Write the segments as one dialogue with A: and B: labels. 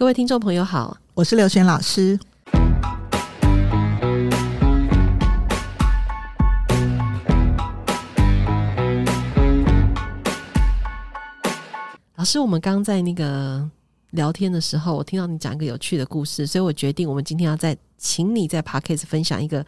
A: 各位听众朋友好，
B: 我是刘璇老师。
A: 老师，我们刚在那个聊天的时候，我听到你讲一个有趣的故事，所以我决定我们今天要再请你在 Podcast 分享一个。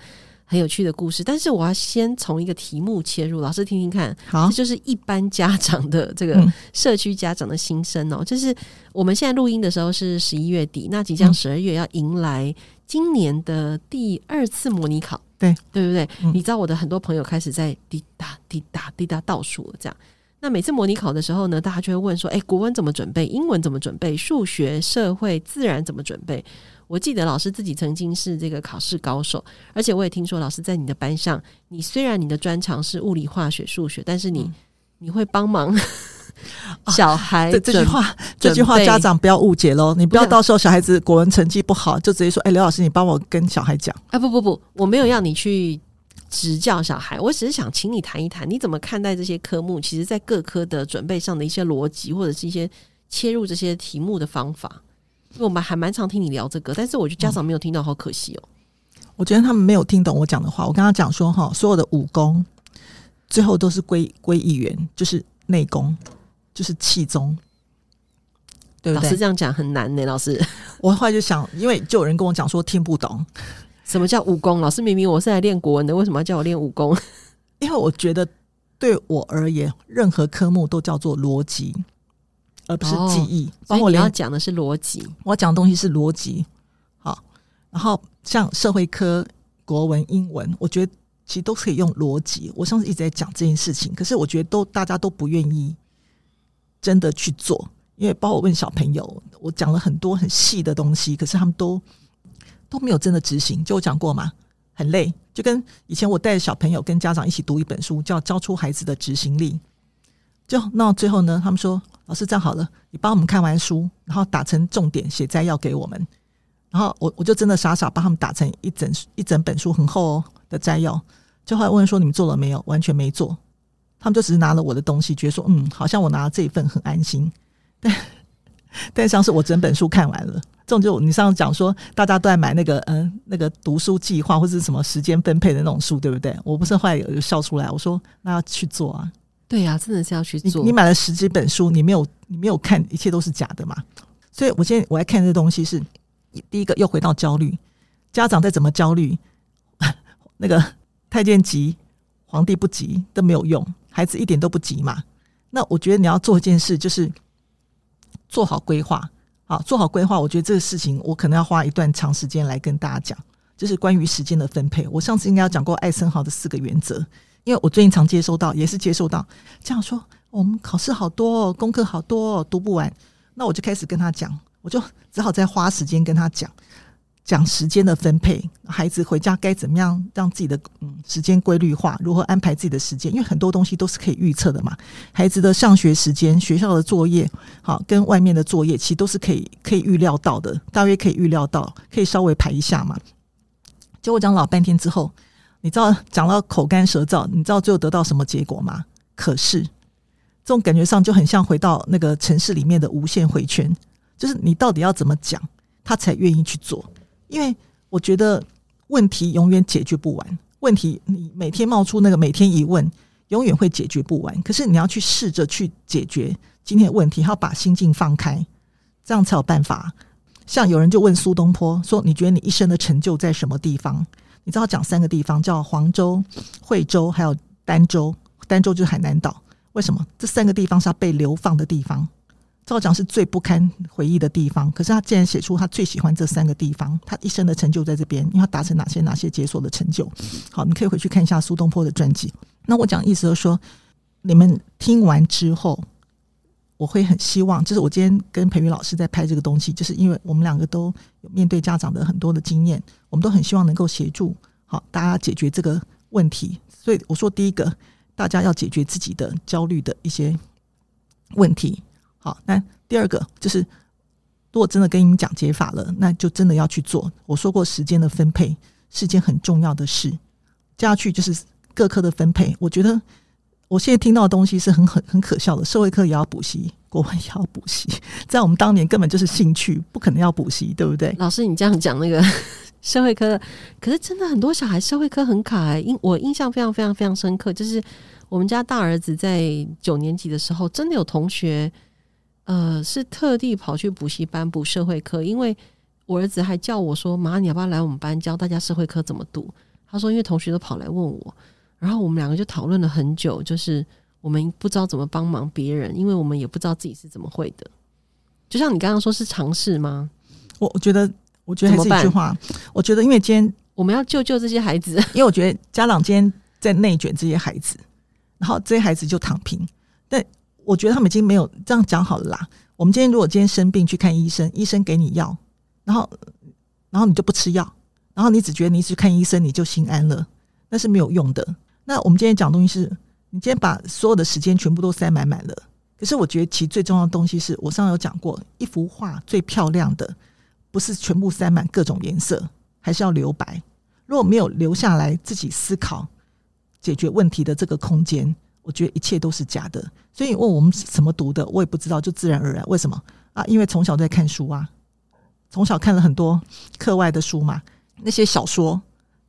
A: 很有趣的故事，但是我要先从一个题目切入，老师听听看。
B: 好，
A: 这就是一般家长的这个社区家长的心声哦。嗯、就是我们现在录音的时候是十一月底，那即将十二月要迎来今年的第二次模拟考，
B: 对
A: 对不对？
B: 嗯、
A: 你知道我的很多朋友开始在滴答滴答滴答倒数了，这样。那每次模拟考的时候呢，大家就会问说：“哎，国文怎么准备？英文怎么准备？数学、社会、自然怎么准备？”我记得老师自己曾经是这个考试高手，而且我也听说老师在你的班上，你虽然你的专长是物理、化学、数学，但是你、嗯、你会帮忙小孩、啊。
B: 这句话，这句话家长不要误解喽，你不要到时候小孩子国文成绩不好，就直接说：“哎，刘老师，你帮我跟小孩讲。”
A: 啊，不不不，我没有要你去执教小孩，我只是想请你谈一谈，你怎么看待这些科目？其实，在各科的准备上的一些逻辑，或者是一些切入这些题目的方法。因为我们还蛮常听你聊这个，但是我觉得家长没有听到，好可惜哦。
B: 我觉得他们没有听懂我讲的话。我跟他讲说哈，所有的武功最后都是归归一元，就是内功，就是气宗，对不对？
A: 老师这样讲很难呢，老师。
B: 我后来就想，因为就有人跟我讲说听不懂
A: 什么叫武功。老师明明我是来练国文的，为什么要叫我练武功？
B: 因为我觉得对我而言，任何科目都叫做逻辑。而不是记忆，
A: 包括你要讲的是逻辑。
B: 我讲的东西是逻辑，好。然后像社会科、国文、英文，我觉得其实都可以用逻辑。我上次一直在讲这件事情，可是我觉得都大家都不愿意真的去做，因为包括我问小朋友，我讲了很多很细的东西，可是他们都都没有真的执行。就我讲过嘛，很累，就跟以前我带着小朋友跟家长一起读一本书，叫《教出孩子的执行力》。就那最后呢，他们说：“老师，这样好了，你帮我们看完书，然后打成重点写摘要给我们。”然后我我就真的傻傻帮他们打成一整一整本书很厚哦的摘要。就后来问说：“你们做了没有？”完全没做。他们就只是拿了我的东西，觉得说：“嗯，好像我拿了这一份很安心。”但但像是我整本书看完了，这种就你上次讲说大家都在买那个嗯那个读书计划或者是什么时间分配的那种书，对不对？我不是后来有笑出来，我说：“那要去做啊。”
A: 对呀、啊，真的是要去做。
B: 你，你买了十几本书，你没有你没有看，一切都是假的嘛？所以我现在我来看这东西是第一个，又回到焦虑。家长再怎么焦虑，那个太监急，皇帝不急都没有用，孩子一点都不急嘛。那我觉得你要做一件事，就是做好规划。好，做好规划，我觉得这个事情我可能要花一段长时间来跟大家讲，就是关于时间的分配。我上次应该要讲过艾森豪的四个原则。因为我最近常接收到，也是接收到这样说，我们考试好多，功课好多，读不完。那我就开始跟他讲，我就只好再花时间跟他讲，讲时间的分配，孩子回家该怎么样让自己的嗯时间规律化，如何安排自己的时间。因为很多东西都是可以预测的嘛，孩子的上学时间、学校的作业，好跟外面的作业，其实都是可以可以预料到的，大约可以预料到，可以稍微排一下嘛。结果讲老半天之后。你知道讲到口干舌燥，你知道最后得到什么结果吗？可是这种感觉上就很像回到那个城市里面的无限回圈，就是你到底要怎么讲，他才愿意去做？因为我觉得问题永远解决不完，问题你每天冒出那个每天一问，永远会解决不完。可是你要去试着去解决今天的问题，要把心境放开，这样才有办法。像有人就问苏东坡说：“你觉得你一生的成就在什么地方？”你知道讲三个地方叫黄州、惠州，还有儋州。儋州就是海南岛。为什么这三个地方是他被流放的地方？照讲是最不堪回忆的地方。可是他竟然写出他最喜欢这三个地方，他一生的成就在这边，因为他达成哪些哪些解锁的成就。好，你可以回去看一下苏东坡的传记。那我讲意思就是说，你们听完之后。我会很希望，就是我今天跟培瑜老师在拍这个东西，就是因为我们两个都有面对家长的很多的经验，我们都很希望能够协助好大家解决这个问题。所以我说，第一个，大家要解决自己的焦虑的一些问题。好，那第二个就是，如果真的跟你们讲解法了，那就真的要去做。我说过，时间的分配是件很重要的事。接下去就是各科的分配，我觉得。我现在听到的东西是很很很可笑的，社会科也要补习，国文也要补习，在我们当年根本就是兴趣，不可能要补习，对不对？
A: 老师，你这样讲那个 社会科，可是真的很多小孩社会科很卡哎、欸，印我印象非常非常非常深刻，就是我们家大儿子在九年级的时候，真的有同学，呃，是特地跑去补习班补社会科，因为我儿子还叫我说：“妈，你要不要来我们班教大家社会科怎么读？”他说：“因为同学都跑来问我。”然后我们两个就讨论了很久，就是我们不知道怎么帮忙别人，因为我们也不知道自己是怎么会的。就像你刚刚说，是尝试吗？
B: 我我觉得，我觉得还是一句话，我觉得因为今天
A: 我们要救救这些孩子，
B: 因为我觉得家长今天在内卷这些孩子，然后这些孩子就躺平。但我觉得他们已经没有这样讲好了啦。我们今天如果今天生病去看医生，医生给你药，然后然后你就不吃药，然后你只觉得你去看医生你就心安了，那是没有用的。那我们今天讲东西是，你今天把所有的时间全部都塞满满了。可是我觉得其实最重要的东西是，我上次有讲过，一幅画最漂亮的不是全部塞满各种颜色，还是要留白。如果没有留下来自己思考解决问题的这个空间，我觉得一切都是假的。所以你问我们怎么读的，我也不知道，就自然而然。为什么啊？因为从小在看书啊，从小看了很多课外的书嘛，那些小说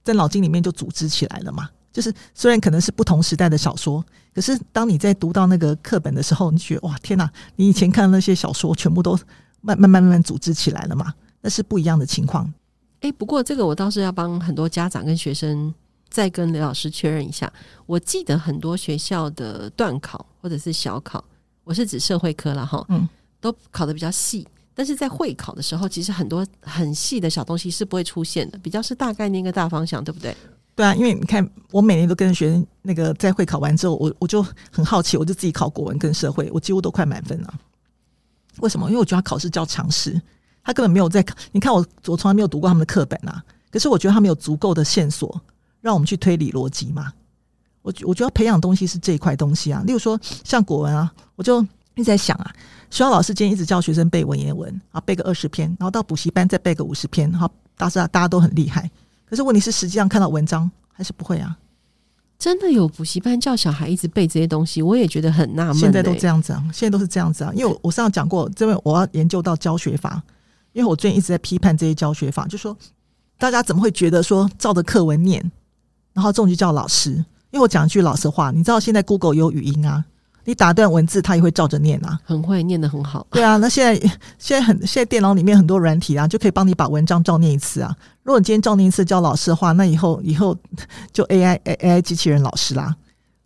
B: 在脑筋里面就组织起来了嘛。就是虽然可能是不同时代的小说，可是当你在读到那个课本的时候，你觉得哇天哪！你以前看的那些小说全部都慢慢慢慢慢组织起来了嘛？那是不一样的情况。
A: 诶，不过这个我倒是要帮很多家长跟学生再跟刘老师确认一下。我记得很多学校的段考或者是小考，我是指社会科了哈，嗯，都考的比较细，但是在会考的时候，其实很多很细的小东西是不会出现的，比较是大概念个大方向，对不对？
B: 对啊，因为你看，我每年都跟学生那个在会考完之后，我我就很好奇，我就自己考国文跟社会，我几乎都快满分了。为什么？因为我觉得他考试叫常识，他根本没有在考。你看我，我从来没有读过他们的课本啊。可是我觉得他们有足够的线索，让我们去推理逻辑嘛。我我觉得培养东西是这一块东西啊。例如说像国文啊，我就一直在想啊，学校老师今天一直教学生背文言文啊，背个二十篇，然后到补习班再背个五十篇，好，大家大家都很厉害。可是问题是，实际上看到文章还是不会啊？
A: 真的有补习班叫小孩一直背这些东西，我也觉得很纳闷。
B: 现在都这样子啊，现在都是这样子啊。因为我我上次讲过，这边我要研究到教学法，因为我最近一直在批判这些教学法，就说大家怎么会觉得说照着课文念，然后这种就叫老师？因为我讲一句老实话，你知道现在 Google 有语音啊。你打断文字，他也会照着念啊，
A: 很会念得很好。
B: 对啊，那现在现在很现在电脑里面很多软体啊，就可以帮你把文章照念一次啊。如果你今天照念一次教老师的话，那以后以后 就 AI AI 机器人老师啦。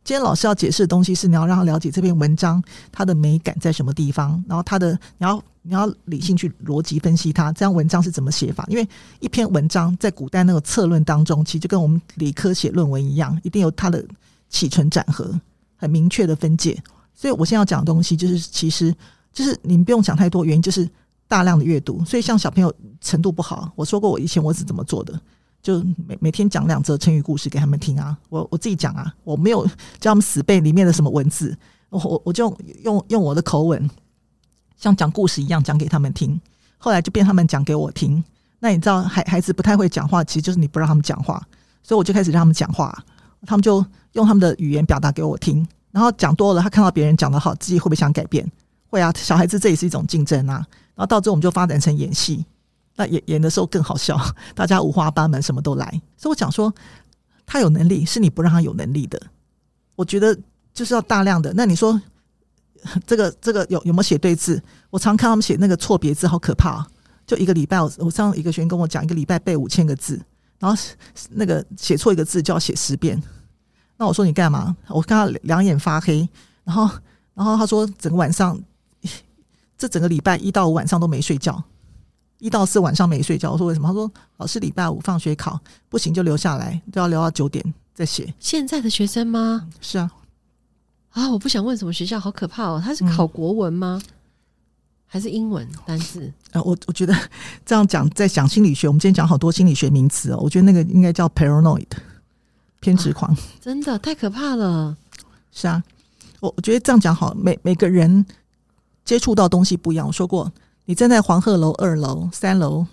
B: 今天老师要解释的东西是你要让他了解这篇文章它的美感在什么地方，然后它的你要你要理性去逻辑分析它，这样文章是怎么写法？因为一篇文章在古代那个策论当中，其实就跟我们理科写论文一样，一定有它的起承转合。很明确的分界，所以我现在要讲的东西就是，其实就是你们不用想太多，原因就是大量的阅读。所以像小朋友程度不好，我说过我以前我是怎么做的，就每每天讲两则成语故事给他们听啊，我我自己讲啊，我没有叫他们死背里面的什么文字，我我我就用用我的口吻，像讲故事一样讲给他们听。后来就变他们讲给我听。那你知道孩孩子不太会讲话，其实就是你不让他们讲话，所以我就开始让他们讲话。他们就用他们的语言表达给我听，然后讲多了，他看到别人讲得好，自己会不会想改变？会啊，小孩子这也是一种竞争啊。然后到最后我们就发展成演戏，那演演的时候更好笑，大家五花八门，什么都来。所以我讲说，他有能力，是你不让他有能力的。我觉得就是要大量的。那你说这个这个有有没有写对字？我常看他们写那个错别字，好可怕！就一个礼拜，我我上一个学员跟我讲，一个礼拜背五千个字。然后那个写错一个字就要写十遍，那我说你干嘛？我看他两眼发黑，然后然后他说整个晚上，这整个礼拜一到五晚上都没睡觉，一到四晚上没睡觉。我说为什么？他说老师礼拜五放学考不行就留下来，都要留到九点再写。
A: 现在的学生吗？
B: 是啊，
A: 啊，我不想问什么学校，好可怕哦！他是考国文吗？嗯还是英文单字？
B: 呃，我我觉得 这样讲，在讲心理学，我们今天讲好多心理学名词哦。我觉得那个应该叫 paranoid 偏执狂，
A: 真的太可怕了。
B: 是啊，我我觉得这样讲好，每每个人接触到东西不一样。我说过，你站在黄鹤楼二楼、三楼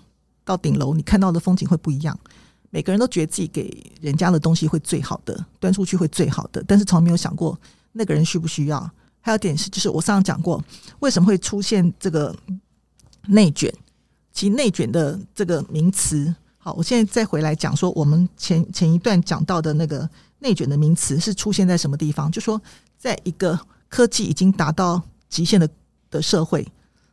B: 到顶楼，你看到的风景会不一样。每个人都觉得自己给人家的东西会最好的，端出去会最好的，但是从来没有想过。那个人需不需要？还有点是，就是我上次讲过，为什么会出现这个内卷？其内卷的这个名词，好，我现在再回来讲说，我们前前一段讲到的那个内卷的名词是出现在什么地方？就说，在一个科技已经达到极限的的社会，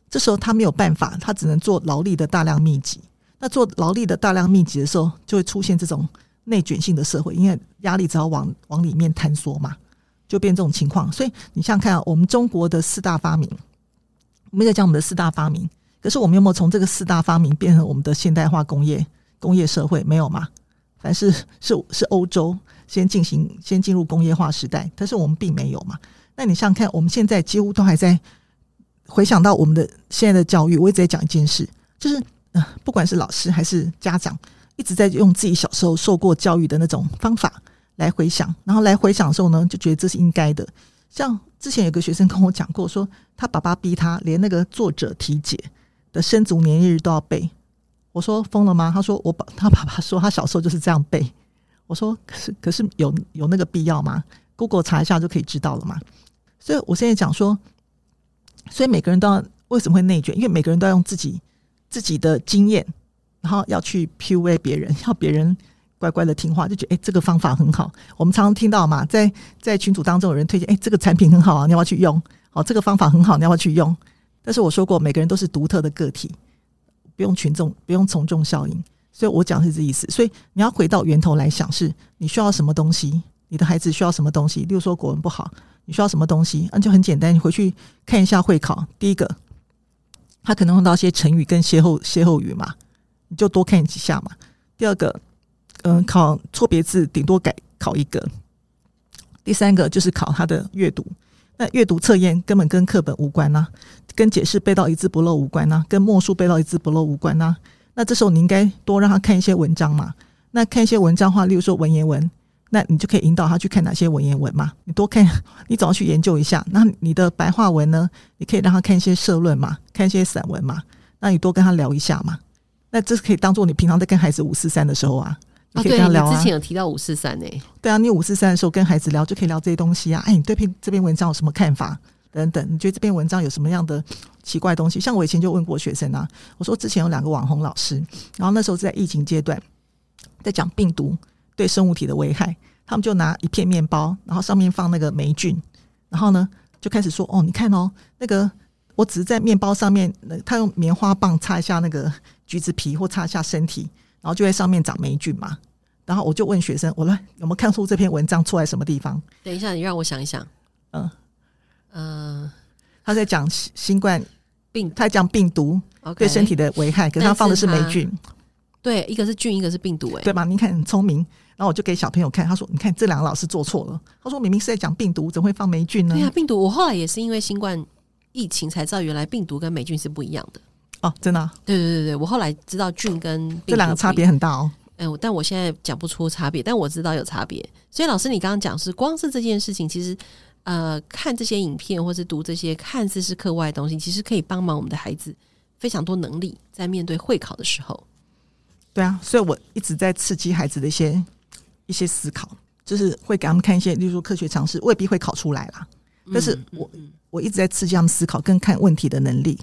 B: 这时候他没有办法，他只能做劳力的大量密集。那做劳力的大量密集的时候，就会出现这种内卷性的社会，因为压力只要往往里面坍缩嘛。就变这种情况，所以你想想看啊，我们中国的四大发明，我们在讲我们的四大发明，可是我们有没有从这个四大发明变成我们的现代化工业工业社会？没有嘛？凡是 是是欧洲先进行先进入工业化时代，但是我们并没有嘛？那你想想看，我们现在几乎都还在回想到我们的现在的教育，我一直在讲一件事，就是呃，不管是老师还是家长，一直在用自己小时候受过教育的那种方法。来回想，然后来回想的时候呢，就觉得这是应该的。像之前有个学生跟我讲过，说他爸爸逼他连那个作者题解的生卒年月日都要背。我说疯了吗？他说我爸他爸爸说他小时候就是这样背。我说可是可是有有那个必要吗？Google 查一下就可以知道了嘛。所以我现在讲说，所以每个人都要为什么会内卷？因为每个人都要用自己自己的经验，然后要去 PUA 别人，要别人。乖乖的听话，就觉得哎、这个方法很好。我们常常听到嘛，在在群组当中有人推荐，哎、这个产品很好啊，你要不要去用？好，这个方法很好，你要不要去用？但是我说过，每个人都是独特的个体，不用群众，不用从众效应。所以我讲是这意思。所以你要回到源头来想，是你需要什么东西？你的孩子需要什么东西？例如说国文不好，你需要什么东西？那就很简单，你回去看一下会考。第一个，他可能用到一些成语跟歇后歇后语嘛，你就多看几下嘛。第二个。嗯，考错别字顶多改考一个。第三个就是考他的阅读，那阅读测验根本跟课本无关呐、跟解释背到一字不漏无关呐、跟默书背到一字不漏无关呐、那这时候你应该多让他看一些文章嘛。那看一些文章的话，例如说文言文，那你就可以引导他去看哪些文言文嘛。你多看，你总要去研究一下。那你的白话文呢？你可以让他看一些社论嘛，看一些散文嘛。那你多跟他聊一下嘛。那这是可以当做你平常在跟孩子五四三的时候啊。你可以跟他聊啊，
A: 啊，对，你之前有提到五四三呢？
B: 对啊，你五四三的时候跟孩子聊，就可以聊这些东西啊。哎，你对篇这篇文章有什么看法？等等，你觉得这篇文章有什么样的奇怪的东西？像我以前就问过学生啊，我说之前有两个网红老师，然后那时候在疫情阶段，在讲病毒对生物体的危害，他们就拿一片面包，然后上面放那个霉菌，然后呢就开始说：“哦，你看哦，那个我只是在面包上面，他用棉花棒擦一下那个橘子皮，或擦一下身体。”然后就在上面长霉菌嘛，然后我就问学生：“我来有没有看出这篇文章错在什么地方？”
A: 等一下，你让我想一想。嗯
B: 嗯、呃，他在讲新冠病，他讲病毒对身体的危害，可是他放的是霉菌。
A: 对，一个是菌，一个是病毒、欸，哎，
B: 对吧？你看很聪明。然后我就给小朋友看，他说：“你看这两个老师做错了。”他说：“明明是在讲病毒，怎么会放霉菌呢？”
A: 对啊，病毒。我后来也是因为新冠疫情才知道，原来病毒跟霉菌是不一样的。
B: 哦，真的、啊？
A: 对对对对，我后来知道菌跟
B: 这两个差别很大哦。
A: 哎，但我现在讲不出差别，但我知道有差别。所以老师，你刚刚讲是光是这件事情，其实呃，看这些影片或是读这些看似是课外的东西，其实可以帮忙我们的孩子非常多能力，在面对会考的时候。
B: 对啊，所以我一直在刺激孩子的一些一些思考，就是会给他们看一些，例如说科学常识，未必会考出来啦。但是我我一直在刺激他们思考跟看问题的能力。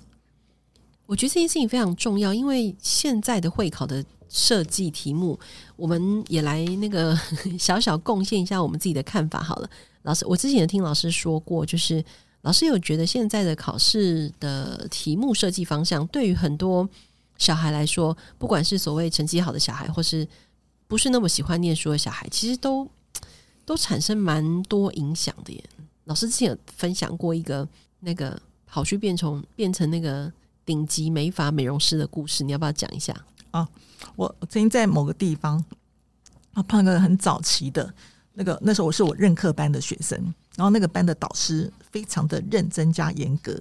A: 我觉得这件事情非常重要，因为现在的会考的设计题目，我们也来那个 小小贡献一下我们自己的看法好了。老师，我之前也听老师说过，就是老师有觉得现在的考试的题目设计方向，对于很多小孩来说，不管是所谓成绩好的小孩，或是不是那么喜欢念书的小孩，其实都都产生蛮多影响的耶。老师之前有分享过一个那个跑去变成变成那个。顶级美发美容师的故事，你要不要讲一下
B: 啊？我我曾经在某个地方啊，碰到个很早期的那个，那时候我是我任课班的学生，然后那个班的导师非常的认真加严格，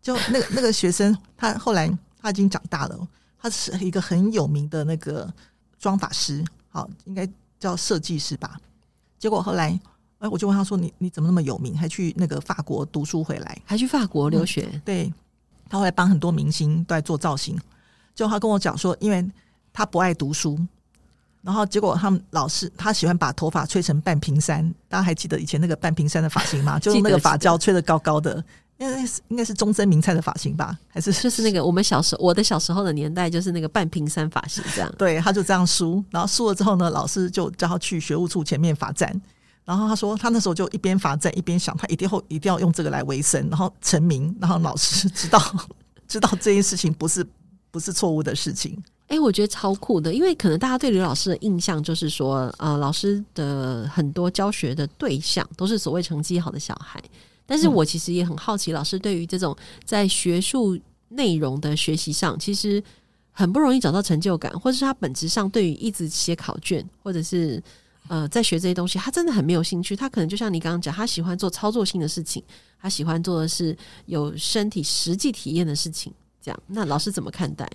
B: 就那个那个学生，他后来他已经长大了，他是一个很有名的那个妆法师，好，应该叫设计师吧。结果后来，哎，我就问他说：“你你怎么那么有名，还去那个法国读书回来，
A: 还去法国留学？”
B: 嗯、对。他会帮很多明星都在做造型，就他跟我讲说，因为他不爱读书，然后结果他们老师他喜欢把头发吹成半屏山，大家还记得以前那个半屏山的发型吗？就是那个发胶吹得高高的，应该是应该是中森明菜的发型吧？还是
A: 就是那个我们小时候我的小时候的年代，就是那个半屏山发型这样。
B: 对，他就这样梳，然后梳了之后呢，老师就叫他去学务处前面罚站。然后他说，他那时候就一边罚站一边想，他一定会一定要用这个来维生，然后成名，然后老师知道 知道这件事情不是不是错误的事情。
A: 哎、欸，我觉得超酷的，因为可能大家对刘老师的印象就是说，呃，老师的很多教学的对象都是所谓成绩好的小孩。但是我其实也很好奇，老师对于这种在学术内容的学习上，其实很不容易找到成就感，或者是他本质上对于一直写考卷，或者是呃在学这些东西，他真的很没有兴趣。他可能就像你刚刚讲，他喜欢做操作性的事情，他喜欢做的是有身体实际体验的事情。这样，那老师怎么看待？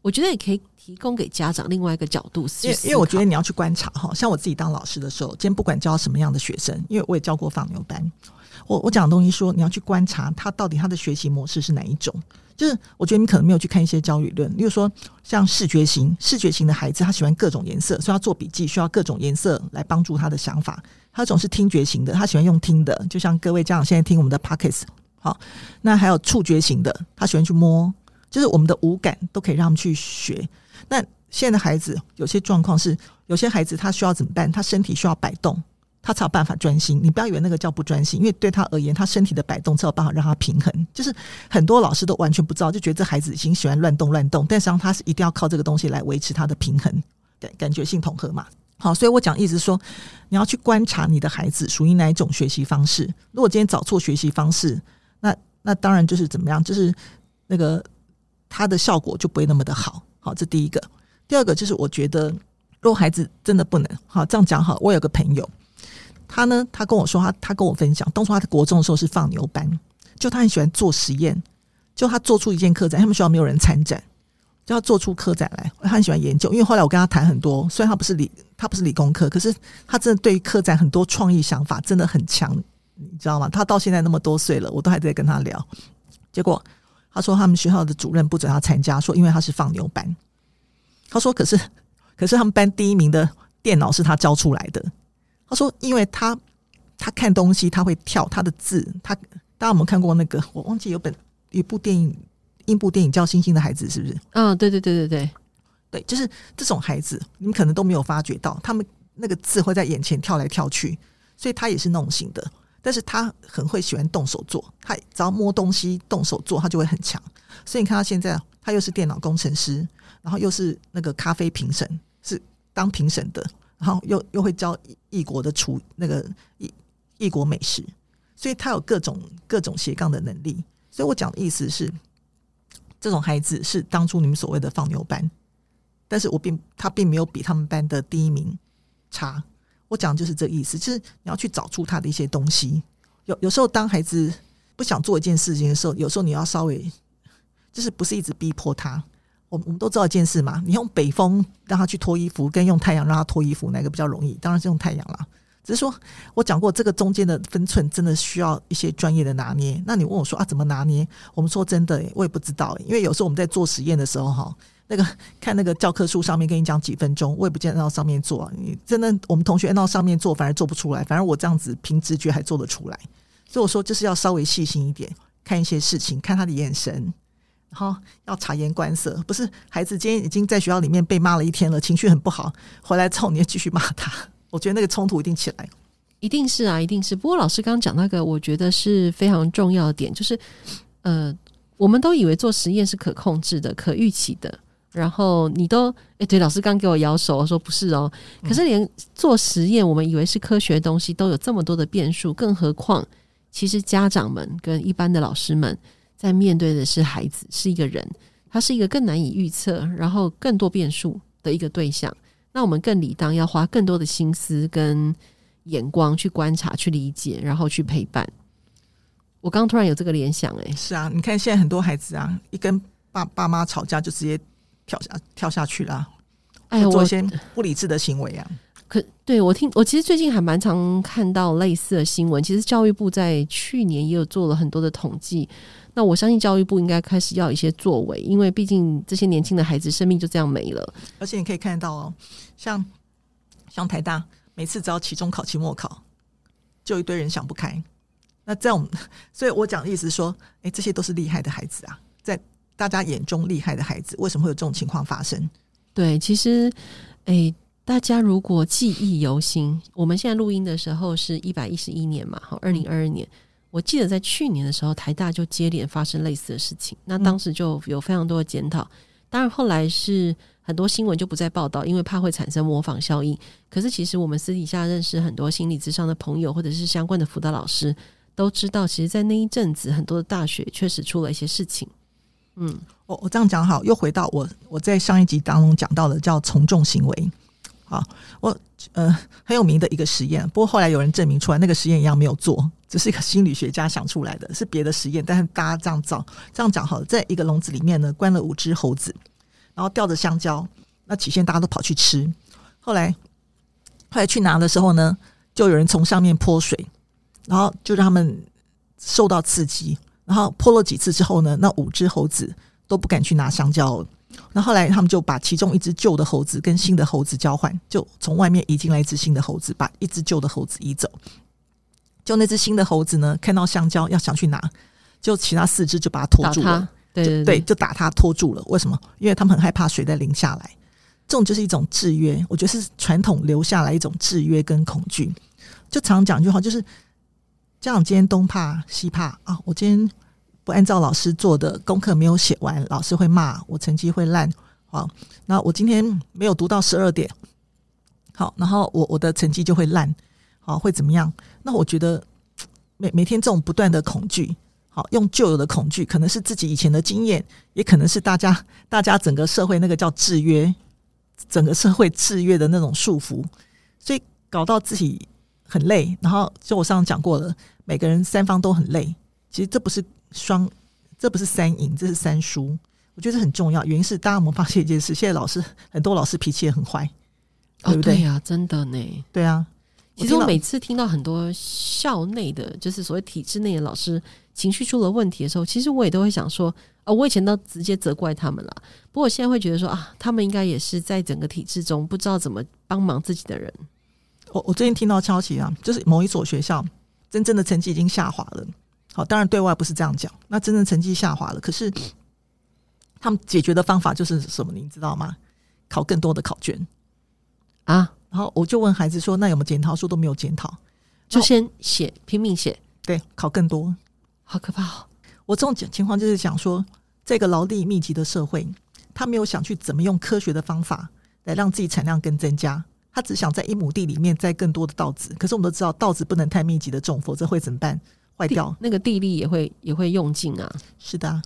A: 我觉得也可以提供给家长另外一个角度思，
B: 因为因为我觉得你要去观察哈，像我自己当老师的时候，今天不管教什么样的学生，因为我也教过放牛班，我我讲的东西说你要去观察他到底他的学习模式是哪一种，就是我觉得你可能没有去看一些教育论，例如说像视觉型视觉型的孩子，他喜欢各种颜色，所以他做笔记需要各种颜色来帮助他的想法；还有一种是听觉型的，他喜欢用听的，就像各位家长现在听我们的 Pockets 好，那还有触觉型的，他喜欢去摸。就是我们的五感都可以让他们去学。那现在的孩子有些状况是，有些孩子他需要怎么办？他身体需要摆动，他才有办法专心。你不要以为那个叫不专心，因为对他而言，他身体的摆动才有办法让他平衡。就是很多老师都完全不知道，就觉得这孩子已经喜欢乱动乱动，但实际上他是一定要靠这个东西来维持他的平衡，感感觉性统合嘛。好，所以我讲意思说，你要去观察你的孩子属于哪一种学习方式。如果今天找错学习方式，那那当然就是怎么样，就是那个。他的效果就不会那么的好，好，这第一个。第二个就是我觉得，如果孩子真的不能，好，这样讲好。我有个朋友，他呢，他跟我说，他他跟我分享，当初他在国中的时候是放牛班，就他很喜欢做实验，就他做出一件科展，他们学校没有人参展，就要做出科展来，他很喜欢研究。因为后来我跟他谈很多，虽然他不是理，他不是理工科，可是他真的对于科展很多创意想法真的很强，你知道吗？他到现在那么多岁了，我都还在跟他聊，结果。他说他们学校的主任不准他参加，说因为他是放牛班。他说可是可是他们班第一名的电脑是他教出来的。他说因为他他看东西他会跳他的字，他大家有没有看过那个？我忘记有本一部电影，一部电影叫《星星的孩子》，是不是？
A: 嗯，对对对对对
B: 对，就是这种孩子，你们可能都没有发觉到，他们那个字会在眼前跳来跳去，所以他也是那种型的。但是他很会喜欢动手做，他只要摸东西、动手做，他就会很强。所以你看他现在，他又是电脑工程师，然后又是那个咖啡评审，是当评审的，然后又又会教异国的厨那个异异国美食，所以他有各种各种斜杠的能力。所以我讲的意思是，这种孩子是当初你们所谓的放牛班，但是我并他并没有比他们班的第一名差。我讲就是这意思，就是你要去找出他的一些东西。有有时候，当孩子不想做一件事情的时候，有时候你要稍微，就是不是一直逼迫他。我我们都知道一件事嘛，你用北风让他去脱衣服，跟用太阳让他脱衣服，哪个比较容易？当然是用太阳啦。只是说我讲过，这个中间的分寸真的需要一些专业的拿捏。那你问我说啊，怎么拿捏？我们说真的，我也不知道，因为有时候我们在做实验的时候，哈。那个看那个教科书上面跟你讲几分钟，我也不见得按照上面做。你真的，我们同学按照上面做，反而做不出来。反而我这样子凭直觉还做得出来。所以我说，就是要稍微细心一点，看一些事情，看他的眼神，然后要察言观色。不是孩子今天已经在学校里面被骂了一天了，情绪很不好，回来之后你要继续骂他。我觉得那个冲突一定起来，
A: 一定是啊，一定是。不过老师刚刚讲那个，我觉得是非常重要的点，就是呃，我们都以为做实验是可控制的、可预期的。然后你都哎，对，老师刚给我摇手，我说不是哦。可是连做实验，我们以为是科学的东西，都有这么多的变数，更何况其实家长们跟一般的老师们在面对的是孩子，是一个人，他是一个更难以预测，然后更多变数的一个对象。那我们更理当要花更多的心思跟眼光去观察、去理解，然后去陪伴。我刚突然有这个联想，哎，
B: 是啊，你看现在很多孩子啊，一跟爸爸妈吵架就直接。跳下跳下去了，哎，做一些不理智的行为啊！
A: 可对我听，我其实最近还蛮常看到类似的新闻。其实教育部在去年也有做了很多的统计。那我相信教育部应该开始要一些作为，因为毕竟这些年轻的孩子生命就这样没了。
B: 而且你可以看到哦，像像台大，每次只要期中考、期末考，就一堆人想不开。那这样，所以我讲的意思是说，哎，这些都是厉害的孩子啊，在大家眼中厉害的孩子，为什么会有这种情况发生？
A: 对，其实，哎，大家如果记忆犹新，我们现在录音的时候是一百一十一年嘛，好，二零二二年。我记得在去年的时候，台大就接连发生类似的事情，那当时就有非常多的检讨。当然后来是很多新闻就不再报道，因为怕会产生模仿效应。可是其实我们私底下认识很多心理咨商的朋友，或者是相关的辅导老师，都知道，其实，在那一阵子，很多的大学确实出了一些事情。嗯，
B: 我我这样讲好，又回到我我在上一集当中讲到的叫从众行为。好，我呃很有名的一个实验，不过后来有人证明出来，那个实验一样没有做。只是一个心理学家想出来的，是别的实验，但是大家这样造这样讲好了，在一个笼子里面呢，关了五只猴子，然后吊着香蕉。那起先大家都跑去吃，后来后来去拿的时候呢，就有人从上面泼水，然后就让他们受到刺激，然后泼了几次之后呢，那五只猴子都不敢去拿香蕉了。那后来他们就把其中一只旧的猴子跟新的猴子交换，就从外面移进来一只新的猴子，把一只旧的猴子移走。就那只新的猴子呢，看到香蕉要想去拿，就其他四只就把它拖住了。
A: 对对对，
B: 对，就打它拖住了。为什么？因为他们很害怕水再淋下来。这种就是一种制约，我觉得是传统留下来一种制约跟恐惧。就常讲一句话，就是家长今天东怕西怕啊！我今天不按照老师做的功课没有写完，老师会骂我，成绩会烂。好，那我今天没有读到十二点，好，然后我我的成绩就会烂。好，会怎么样？那我觉得 每每天这种不断的恐惧，好，用旧有的恐惧，可能是自己以前的经验，也可能是大家大家整个社会那个叫制约，整个社会制约的那种束缚，所以搞到自己很累。然后就我上次讲过了，每个人三方都很累。其实这不是双，这不是三赢，这是三输。我觉得这很重要，原因是大家有没有发现一件事？现在老师很多老师脾气也很坏，对不对？
A: 哦，对呀，真的呢，
B: 对啊。
A: 其实我每次听到很多校内的，就是所谓体制内的老师情绪出了问题的时候，其实我也都会想说，啊，我以前都直接责怪他们了。不过我现在会觉得说，啊，他们应该也是在整个体制中不知道怎么帮忙自己的人。
B: 我我最近听到消息啊，就是某一所学校真正的成绩已经下滑了。好，当然对外不是这样讲，那真正成绩下滑了，可是他们解决的方法就是什么？你知道吗？考更多的考卷啊。然后我就问孩子说：“那有没有检讨？说都没有检讨，
A: 就先写，拼命写，
B: 对，考更多，
A: 好可怕哦！
B: 我这种情况就是想说，这个劳力密集的社会，他没有想去怎么用科学的方法来让自己产量更增加，他只想在一亩地里面栽更多的稻子。可是我们都知道，稻子不能太密集的种，否则会怎么办？坏掉，
A: 那个地力也会也会用尽啊！
B: 是的啊，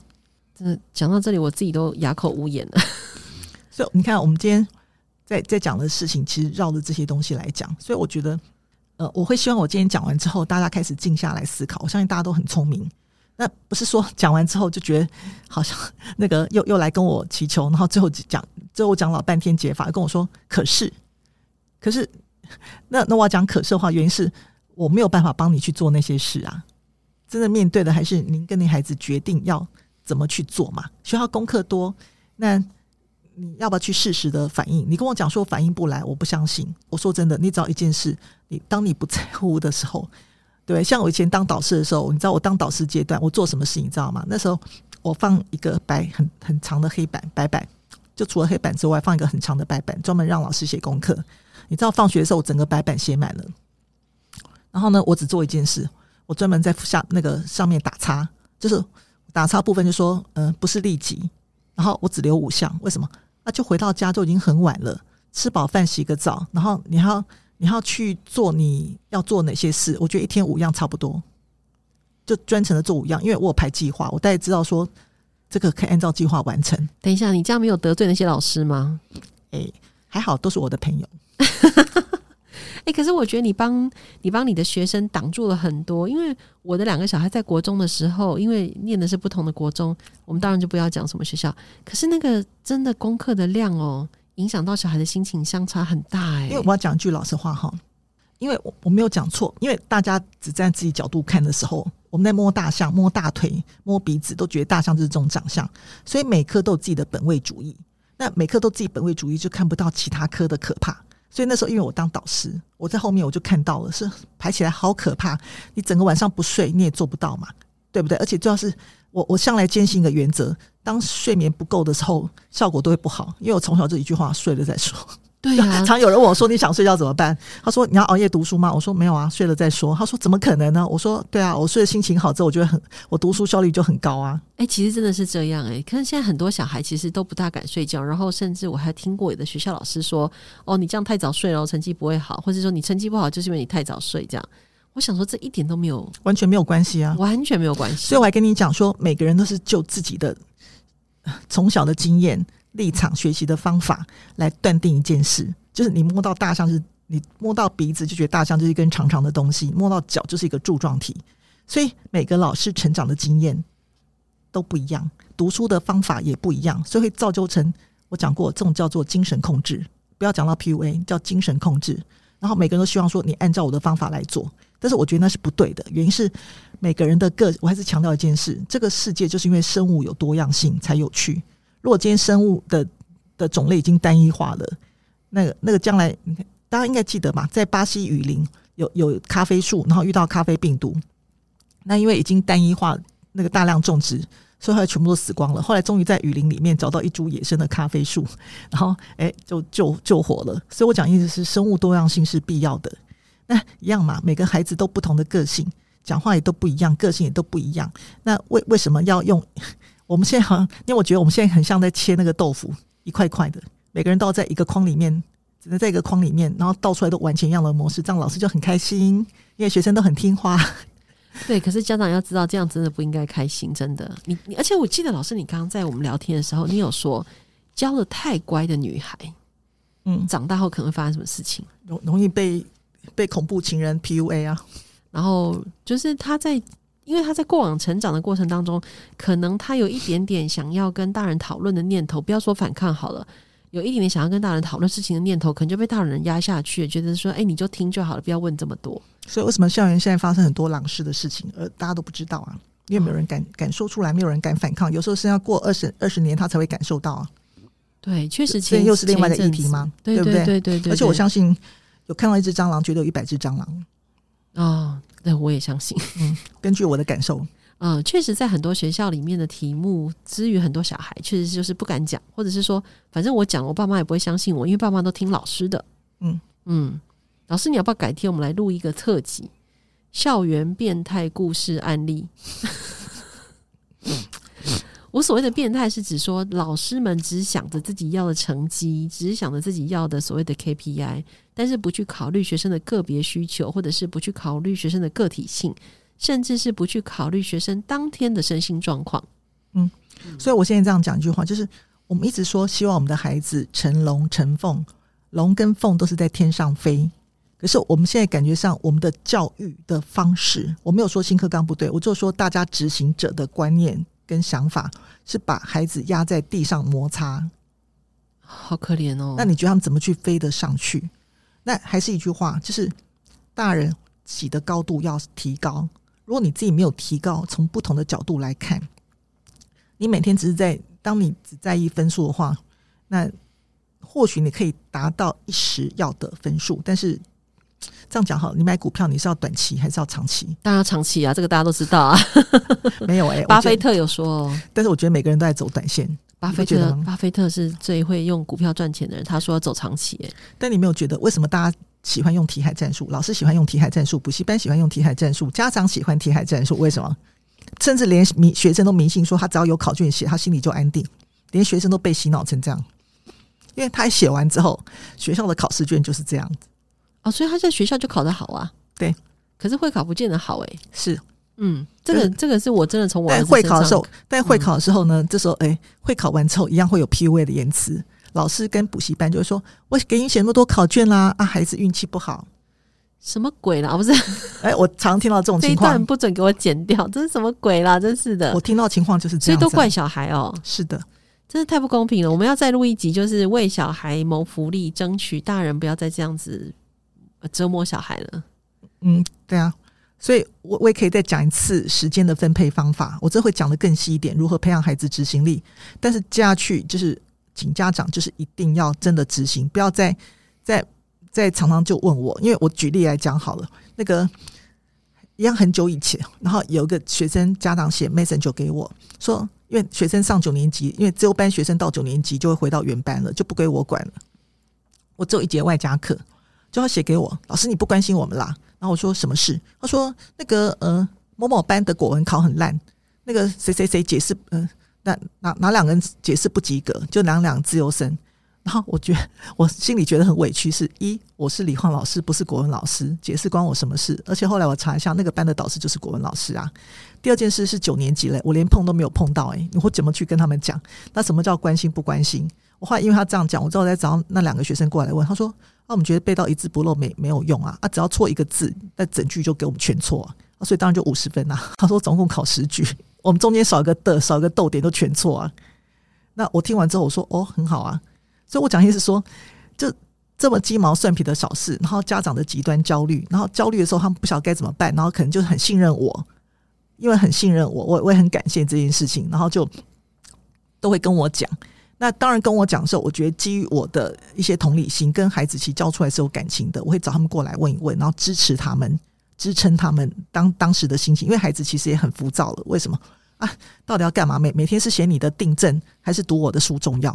A: 真的讲到这里，我自己都哑口无言了。
B: 所以你看，我们今天。在在讲的事情，其实绕着这些东西来讲，所以我觉得，呃，我会希望我今天讲完之后，大家开始静下来思考。我相信大家都很聪明，那不是说讲完之后就觉得好像那个又又来跟我祈求，然后最后讲最后讲老半天解法，跟我说可是可是，那那我要讲可是的话，原因是我没有办法帮你去做那些事啊。真的面对的还是您跟您孩子决定要怎么去做嘛。学校功课多，那。你要不要去适时的反应？你跟我讲说反应不来，我不相信。我说真的，你只要一件事，你当你不在乎的时候，对，像我以前当导师的时候，你知道我当导师阶段，我做什么事你知道吗？那时候我放一个白很很长的黑板白板，就除了黑板之外，放一个很长的白板，专门让老师写功课。你知道放学的时候，我整个白板写满了。然后呢，我只做一件事，我专门在下那个上面打叉，就是打叉部分就说，嗯、呃，不是立即。然后我只留五项，为什么？那、啊、就回到家就已经很晚了，吃饱饭洗个澡，然后你还要你还要去做你要做哪些事？我觉得一天五样差不多，就专程的做五样，因为我有排计划，我大概知道说这个可以按照计划完成。
A: 等一下，你这样没有得罪那些老师吗？
B: 哎，还好，都是我的朋友。
A: 哎、欸，可是我觉得你帮你帮你的学生挡住了很多，因为我的两个小孩在国中的时候，因为念的是不同的国中，我们当然就不要讲什么学校。可是那个真的功课的量哦，影响到小孩的心情相差很大哎、欸。
B: 因为我要讲句老实话哈，因为我我没有讲错，因为大家只站自己角度看的时候，我们在摸大象、摸大腿、摸鼻子，都觉得大象就是这种长相。所以每科都有自己的本位主义。那每科都自己本位主义，就看不到其他科的可怕。所以那时候，因为我当导师，我在后面我就看到了，是排起来好可怕。你整个晚上不睡，你也做不到嘛，对不对？而且主要是我，我向来坚信一个原则：当睡眠不够的时候，效果都会不好。因为我从小就一句话，睡了再说。
A: 对呀、啊，
B: 常有人问我说：“你想睡觉怎么办？”他说：“你要熬夜读书吗？”我说：“没有啊，睡了再说。”他说：“怎么可能呢？”我说：“对啊，我睡的心情好之后，我觉得很，我读书效率就很高啊。”
A: 哎、欸，其实真的是这样哎、欸。可是现在很多小孩其实都不大敢睡觉，然后甚至我还听过有的学校老师说：“哦，你这样太早睡了，成绩不会好，或者说你成绩不好就是因为你太早睡。”这样，我想说这一点都没有，
B: 完全没有关系啊，
A: 完全没有关系。
B: 所以我还跟你讲说，每个人都是就自己的 从小的经验、立场、学习的方法来断定一件事。就是你摸到大象，是你摸到鼻子就觉得大象就是一根长长的东西，摸到脚就是一个柱状体。所以每个老师成长的经验都不一样，读书的方法也不一样，所以会造就成我讲过这种叫做精神控制。不要讲到 PUA，叫精神控制。然后每个人都希望说你按照我的方法来做，但是我觉得那是不对的。原因是每个人的个，我还是强调一件事：这个世界就是因为生物有多样性才有趣。如果今天生物的的种类已经单一化了。那个那个将来，大家应该记得嘛？在巴西雨林有有咖啡树，然后遇到咖啡病毒，那因为已经单一化，那个大量种植，所以后来全部都死光了。后来终于在雨林里面找到一株野生的咖啡树，然后哎，就救救活了。所以我讲意思是，生物多样性是必要的。那一样嘛，每个孩子都不同的个性，讲话也都不一样，个性也都不一样。那为为什么要用？我们现在好像，因为我觉得我们现在很像在切那个豆腐，一块块的。每个人都要在一个框里面，只能在一个框里面，然后倒出来都完全一样的模式，这样老师就很开心，因为学生都很听话。
A: 对，可是家长要知道，这样真的不应该开心，真的。你你，而且我记得老师，你刚刚在我们聊天的时候，你有说教的太乖的女孩，嗯，长大后可能会发生什么事情？
B: 容容易被被恐怖情人 PUA 啊。
A: 然后就是他在，因为他在过往成长的过程当中，可能他有一点点想要跟大人讨论的念头，不要说反抗好了。有一点点想要跟大人讨论事情的念头，可能就被大人压下去，觉得说：“哎、欸，你就听就好了，不要问这么多。”
B: 所以，为什么校园现在发生很多狼式的事情，而大家都不知道啊？因为没有人敢、哦、敢说出来，没有人敢反抗。有时候是要过二十二十年，他才会感受到啊。
A: 对，确实，
B: 这又是另外的议题吗？对不对？对对对，对。而且我相信，有看到一只蟑螂，绝对有一百只蟑螂。
A: 啊、哦，那我也相信。
B: 嗯，根据我的感受。
A: 嗯，确实，在很多学校里面的题目，之于很多小孩，确实就是不敢讲，或者是说，反正我讲，我爸妈也不会相信我，因为爸妈都听老师的。嗯嗯，老师，你要不要改天我们来录一个特辑？校园变态故事案例。我所谓的变态，是指说老师们只想着自己要的成绩，只想着自己要的所谓的 KPI，但是不去考虑学生的个别需求，或者是不去考虑学生的个体性。甚至是不去考虑学生当天的身心状况，
B: 嗯，所以我现在这样讲一句话，就是我们一直说希望我们的孩子成龙成凤，龙跟凤都是在天上飞。可是我们现在感觉上，我们的教育的方式，我没有说新课纲不对，我就说大家执行者的观念跟想法是把孩子压在地上摩擦，
A: 好可怜哦。
B: 那你觉得他们怎么去飞得上去？那还是一句话，就是大人起的高度要提高。如果你自己没有提高，从不同的角度来看，你每天只是在当你只在意分数的话，那或许你可以达到一时要的分数。但是这样讲好，你买股票你是要短期还是要长期？
A: 当然要长期啊，这个大家都知道啊。
B: 没有哎、欸，
A: 巴菲特有说哦，
B: 但是我觉得每个人都在走短线。
A: 巴菲特，巴菲特是最会用股票赚钱的人，他说要走长期、欸。
B: 但你没有觉得为什么大家？喜欢用题海战术，老师喜欢用题海战术，补习班喜欢用题海战术，家长喜欢题海战术，为什么？甚至连迷学生都迷信说，他只要有考卷写，他心里就安定。连学生都被洗脑成这样，因为他写完之后，学校的考试卷就是这样子。
A: 哦，所以他在学校就考得好啊。
B: 对，
A: 可是会考不见得好诶、欸。
B: 是，
A: 嗯，这个这个是我真的从我
B: 在会考的时候，在会考的时候呢，嗯、这时候哎，会考完之后一样会有 PUA 的言辞。老师跟补习班就会说：“我给你写那么多考卷啦，啊，孩子运气不好，
A: 什么鬼啦？不是？
B: 哎，我常听到这种情况，这一段
A: 不准给我剪掉，这是什么鬼啦？真是的，
B: 我听到情况就是这样，
A: 所以都怪小孩哦。
B: 是的，
A: 真是太不公平了。我们要再录一集，就是为小孩谋福利，争取大人不要再这样子折磨小孩了。
B: 嗯，对啊，所以我我也可以再讲一次时间的分配方法，我这会讲得更细一点，如何培养孩子执行力。但是接下去就是请家长就是一定要真的执行，不要再再再常常就问我，因为我举例来讲好了，那个一样很久以前，然后有一个学生家长写 Messenger 给我说，因为学生上九年级，因为自由班学生到九年级就会回到原班了，就不归我管了。我只有一节外加课，就要写给我老师，你不关心我们啦。然后我说什么事？他说那个呃某某班的国文考很烂，那个谁谁谁解释，嗯、那哪哪两个人解释不及格，就两两自由生。然后我觉我心里觉得很委屈是，一我是理化老师，不是国文老师，解释关我什么事？而且后来我查一下，那个班的导师就是国文老师啊。第二件事是九年级了，我连碰都没有碰到，诶，我怎么去跟他们讲？那什么叫关心不关心？我后来因为他这样讲，我之后再找那两个学生过来问，他说：“啊，我们觉得背到一字不漏没没有用啊，啊，只要错一个字，那整句就给我们全错啊，所以当然就五十分啊。”他说：“总共考十句，我们中间少一个的，少一个逗点都全错啊。”那我听完之后我说：“哦，很好啊。”所以我讲意思是说，就这么鸡毛蒜皮的小事，然后家长的极端焦虑，然后焦虑的时候他们不晓得该怎么办，然后可能就很信任我，因为很信任我，我我也很感谢这件事情，然后就都会跟我讲。那当然跟我讲的时候，我觉得基于我的一些同理心，跟孩子其实教出来是有感情的，我会找他们过来问一问，然后支持他们，支撑他们当当时的心情。因为孩子其实也很浮躁了，为什么啊？到底要干嘛？每每天是写你的订正，还是读我的书重要？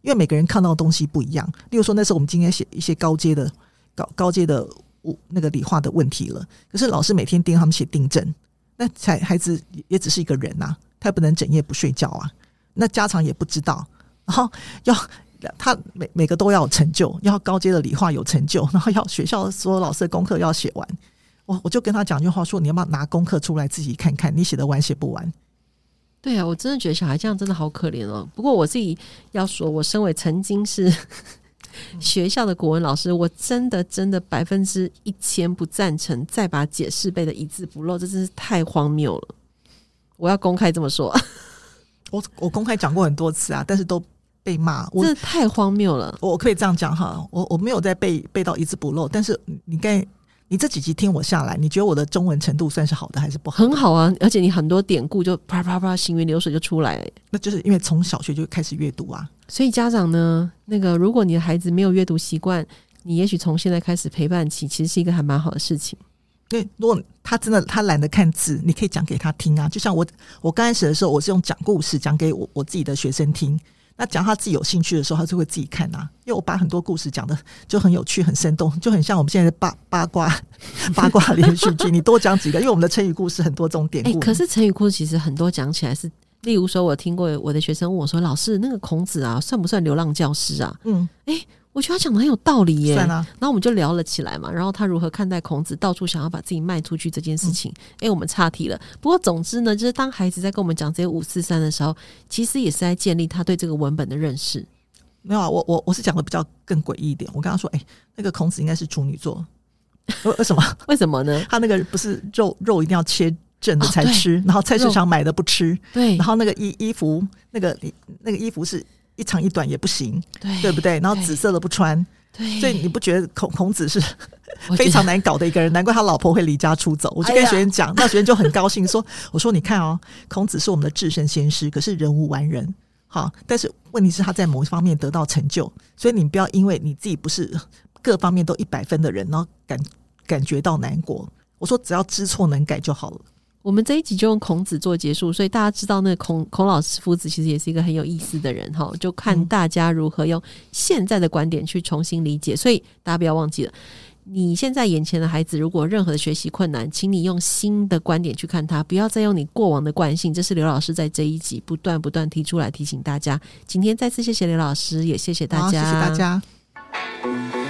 B: 因为每个人看到的东西不一样。例如说，那时候我们今天写一些高阶的高高阶的那个理化的问题了，可是老师每天盯他们写订正，那才孩子也只是一个人呐、他也不能整夜不睡觉啊。那家长也不知道。然后要他每每个都要有成就，要高阶的理化有成就，然后要学校所有老师的功课要写完。我我就跟他讲一句话说：你要不要拿功课出来自己看看，你写的完写不完？
A: 对啊，我真的觉得小孩这样真的好可怜哦。不过我自己要说，我身为曾经是学校的国文老师，我真的真的百分之一千不赞成再把解释背的一字不漏，这真是太荒谬了。我要公开这么说。
B: 我我公开讲过很多次啊，但是都被骂，我
A: 这太荒谬了。
B: 我可以这样讲哈，我我没有在背背到一字不漏，但是你该你这几集听我下来，你觉得我的中文程度算是好的还是不好？
A: 很好啊，而且你很多典故就啪啪啪行云流水就出来了，
B: 那就是因为从小学就开始阅读啊。
A: 所以家长呢，那个如果你的孩子没有阅读习惯，你也许从现在开始陪伴起，其实是一个还蛮好的事情。
B: 对如果他真的他懒得看字，你可以讲给他听啊。就像我我刚开始的时候，我是用讲故事讲给我我自己的学生听。那讲他自己有兴趣的时候，他就会自己看啊。因为我把很多故事讲的就很有趣、很生动，就很像我们现在的八八卦 八卦连续剧。你多讲几个，因为我们的成语故事很多这种典故。
A: 欸，可是成语故事其实很多讲起来是，例如说，我听过我的学生问我说：“老师，那个孔子啊，算不算流浪教师啊？”嗯，欸我觉得他讲的很有道理耶，然后我们就聊了起来嘛。然后他如何看待孔子到处想要把自己卖出去这件事情？哎、嗯，我们岔题了。不过总之呢，就是当孩子在跟我们讲这些五四三的时候，其实也是在建立他对这个文本的认识。
B: 没有啊，我我我是讲的比较更诡异一点。我跟他说，哎，那个孔子应该是处女座，为什么？
A: 为什么呢？
B: 他那个不是肉肉一定要切正的才吃，哦、然后菜市场买的不吃，
A: 对，
B: 然后那个衣衣服那个那个衣服是。一长一短也不行，对，对不对？然后紫色的不穿，对，所以你不觉得孔孔子是非常难搞的一个人？难怪他老婆会离家出走。我就跟学员讲，哎、那学员就很高兴说：“我说你看哦，孔子是我们的至圣先师，可是人无完人，好，但是问题是他在某一方面得到成就，所以你不要因为你自己不是各方面都一百分的人，然后感感觉到难过。我说只要知错能改就好了。”
A: 我们这一集就用孔子做结束，所以大家知道那个孔孔老师夫子其实也是一个很有意思的人哈，就看大家如何用现在的观点去重新理解。所以大家不要忘记了，你现在眼前的孩子如果任何的学习困难，请你用新的观点去看他，不要再用你过往的惯性。这是刘老师在这一集不断不断提出来提醒大家。今天再次谢谢刘老师，也谢谢大家，
B: 谢谢大家。